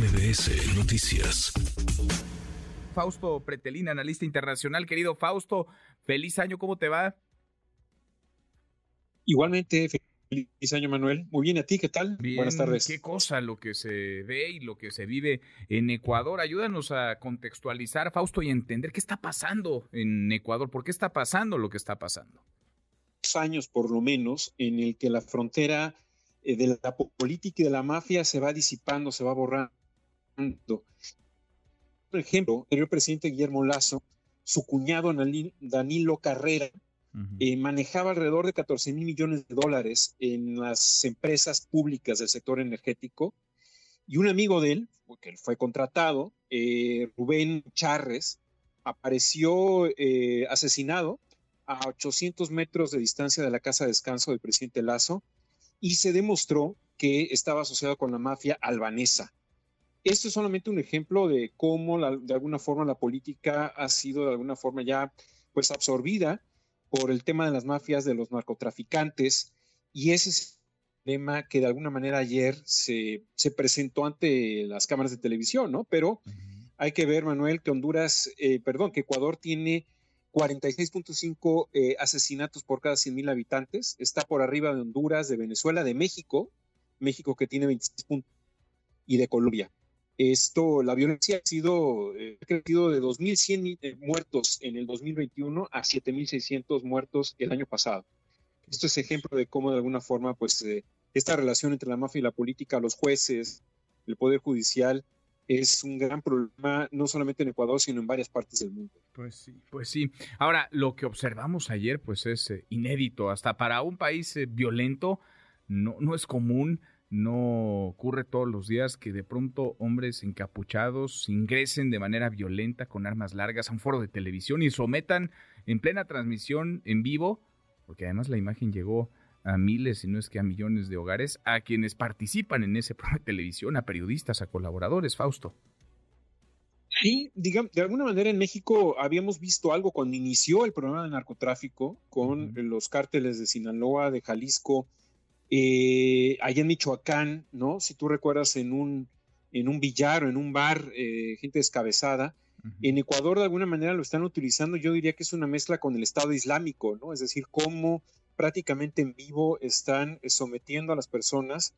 MBS Noticias. Fausto Pretelín, analista internacional. Querido Fausto, feliz año, ¿cómo te va? Igualmente, feliz año, Manuel. Muy bien, ¿a ti qué tal? Buenas tardes. Qué cosa lo que se ve y lo que se vive en Ecuador. Ayúdanos a contextualizar, Fausto, y entender qué está pasando en Ecuador. ¿Por qué está pasando lo que está pasando? Años, por lo menos, en el que la frontera eh, de la política y de la mafia se va disipando, se va borrando. Por ejemplo, el presidente Guillermo Lazo, su cuñado Danilo Carrera, eh, manejaba alrededor de 14 mil millones de dólares en las empresas públicas del sector energético. Y un amigo de él, que fue contratado, eh, Rubén Charres, apareció asesinado a 800 metros de distancia de la casa de descanso del presidente Lazo y se demostró que estaba asociado con la mafia albanesa. Esto es solamente un ejemplo de cómo de alguna forma la política ha sido de alguna forma ya pues absorbida por el tema de las mafias, de los narcotraficantes y ese es el tema que de alguna manera ayer se, se presentó ante las cámaras de televisión, ¿no? Pero hay que ver, Manuel, que Honduras, eh, perdón, que Ecuador tiene 46.5 eh, asesinatos por cada 100 mil habitantes. Está por arriba de Honduras, de Venezuela, de México, México que tiene 26 puntos, y de Colombia. Esto, la violencia ha sido, eh, crecido de 2.100 eh, muertos en el 2021 a 7.600 muertos el año pasado. Esto es ejemplo de cómo de alguna forma, pues, esta relación entre la mafia y la política, los jueces, el poder judicial, es un gran problema no solamente en Ecuador, sino en varias partes del mundo. Pues sí, pues sí. Ahora, lo que observamos ayer, pues es eh, inédito. Hasta para un país eh, violento, no, no es común, no ocurre todos los días que de pronto hombres encapuchados ingresen de manera violenta con armas largas a un foro de televisión y sometan en plena transmisión en vivo, porque además la imagen llegó a miles, si no es que a millones de hogares, a quienes participan en ese programa de televisión, a periodistas, a colaboradores, Fausto. Sí, digamos, de alguna manera en México habíamos visto algo cuando inició el programa de narcotráfico con los cárteles de Sinaloa, de Jalisco, eh, allá en Michoacán, ¿no? Si tú recuerdas en un, en un billar o en un bar, eh, gente descabezada. En Ecuador de alguna manera lo están utilizando, yo diría que es una mezcla con el Estado Islámico, ¿no? Es decir, cómo prácticamente en vivo están eh, sometiendo a las personas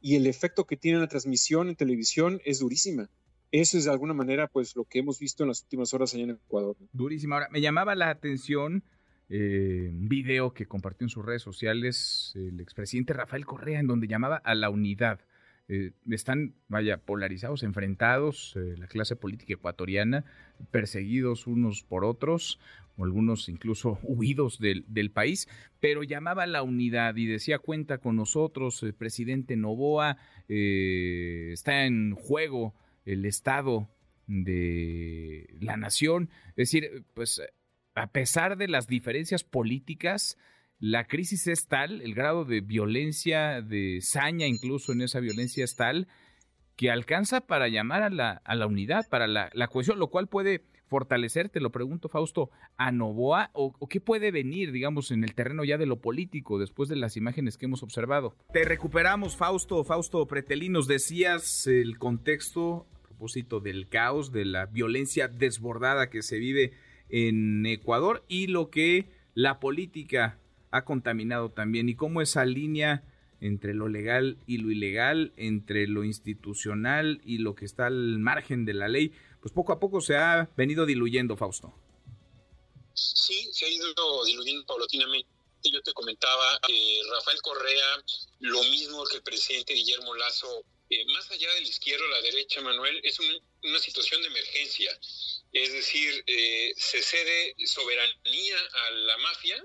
y el efecto que tiene la transmisión en televisión es durísima. Eso es de alguna manera pues lo que hemos visto en las últimas horas allá en Ecuador. Durísima. Ahora, me llamaba la atención eh, un video que compartió en sus redes sociales el expresidente Rafael Correa en donde llamaba a la unidad. Eh, están, vaya, polarizados, enfrentados, la clase política ecuatoriana, perseguidos unos por otros, algunos incluso huidos del, del, país, pero llamaba a la unidad y decía cuenta con nosotros, el presidente Novoa, eh, está en juego el Estado de la nación. Es decir, pues a pesar de las diferencias políticas, la crisis es tal, el grado de violencia, de saña incluso en esa violencia es tal, que alcanza para llamar a la, a la unidad, para la, la cohesión, lo cual puede fortalecer, te lo pregunto Fausto, a Novoa o, qué puede venir, digamos, en el terreno ya de lo político después de las imágenes que hemos observado? Te recuperamos, Fausto, Fausto Pretelín, nos decías el contexto a propósito del caos, de la violencia desbordada que se vive en Ecuador y lo que la política ha contaminado también y cómo esa línea entre lo legal y lo ilegal, entre lo institucional y lo que está al margen de la ley, pues poco a poco se ha venido diluyendo, Fausto. Sí, se ha ido diluyendo paulatinamente. Yo te comentaba que Rafael Correa, lo mismo que el presidente Guillermo Lazo, eh, más allá de la izquierda o la derecha, Manuel, es una situación de emergencia. Es decir, eh, se cede soberanía a la mafia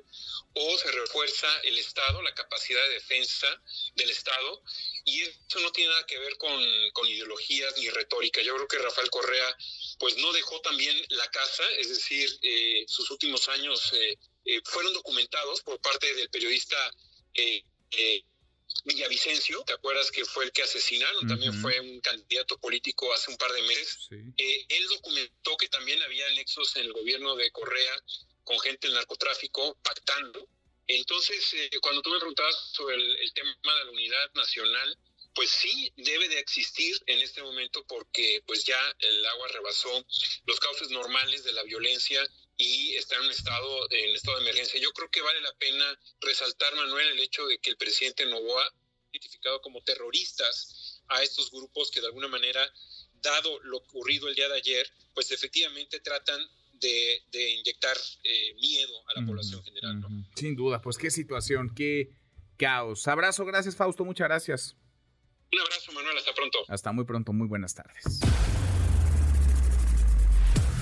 o se refuerza el Estado, la capacidad de defensa del Estado, y eso no tiene nada que ver con, ideologías ni retórica. Yo creo que Rafael Correa pues no dejó también la casa, es decir, eh, sus últimos años eh, eh, fueron documentados por parte del periodista Villavicencio, ¿te acuerdas que fue el que asesinaron? También fue un candidato político hace un par de meses. él documentó que también había nexos en el gobierno de Correa con gente del narcotráfico pactando. Entonces, eh, cuando tú me preguntabas sobre el, tema de la unidad nacional, pues sí debe de existir en este momento porque pues ya el agua rebasó los cauces normales de la violencia y está en un estado en estado de emergencia. Yo creo que vale la pena resaltar Manuel el hecho de que el presidente Novoa ha identificado como terroristas a estos grupos que de alguna manera dado lo ocurrido el día de ayer, pues efectivamente tratan de, inyectar eh, miedo a la población general. Sin duda, pues qué situación, qué caos. Abrazo, gracias Fausto, muchas gracias. Un abrazo, Manuel, hasta pronto. Hasta muy pronto, muy buenas tardes.